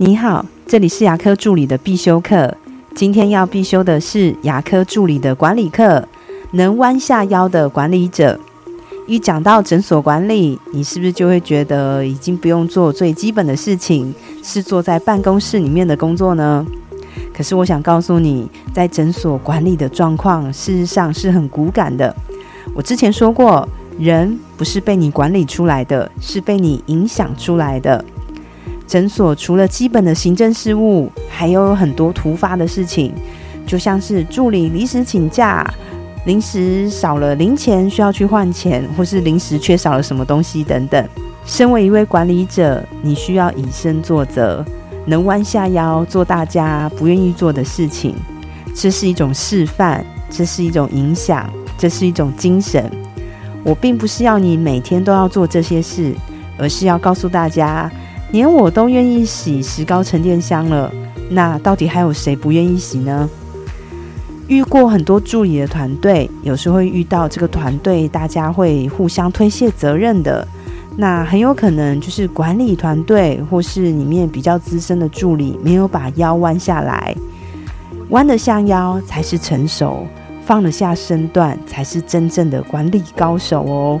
你好，这里是牙科助理的必修课。今天要必修的是牙科助理的管理课，能弯下腰的管理者。一讲到诊所管理，你是不是就会觉得已经不用做最基本的事情，是坐在办公室里面的工作呢？可是我想告诉你，在诊所管理的状况，事实上是很骨感的。我之前说过，人不是被你管理出来的，是被你影响出来的。诊所除了基本的行政事务，还有很多突发的事情，就像是助理临时请假。临时少了零钱需要去换钱，或是临时缺少了什么东西等等。身为一位管理者，你需要以身作则，能弯下腰做大家不愿意做的事情。这是一种示范，这是一种影响，这是一种精神。我并不是要你每天都要做这些事，而是要告诉大家，连我都愿意洗石膏沉淀箱了，那到底还有谁不愿意洗呢？遇过很多助理的团队，有时会遇到这个团队，大家会互相推卸责任的。那很有可能就是管理团队或是里面比较资深的助理没有把腰弯下来，弯得下腰才是成熟，放得下身段才是真正的管理高手哦。